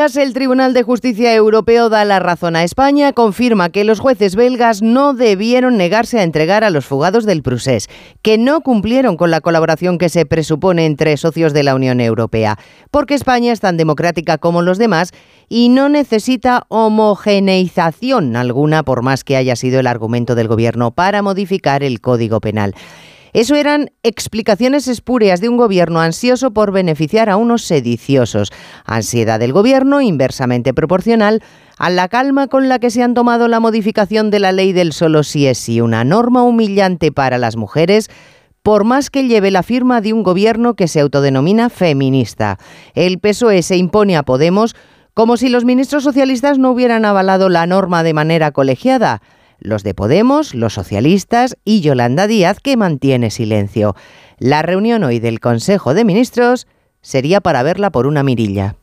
El Tribunal de Justicia Europeo da la razón a España, confirma que los jueces belgas no debieron negarse a entregar a los fugados del Prusés, que no cumplieron con la colaboración que se presupone entre socios de la Unión Europea, porque España es tan democrática como los demás y no necesita homogeneización alguna, por más que haya sido el argumento del Gobierno para modificar el Código Penal. Eso eran explicaciones espúreas de un gobierno ansioso por beneficiar a unos sediciosos. Ansiedad del gobierno inversamente proporcional a la calma con la que se han tomado la modificación de la ley del solo si es sí, una norma humillante para las mujeres por más que lleve la firma de un gobierno que se autodenomina feminista. El PSOE se impone a Podemos como si los ministros socialistas no hubieran avalado la norma de manera colegiada los de Podemos, los socialistas y Yolanda Díaz, que mantiene silencio. La reunión hoy del Consejo de Ministros sería para verla por una mirilla.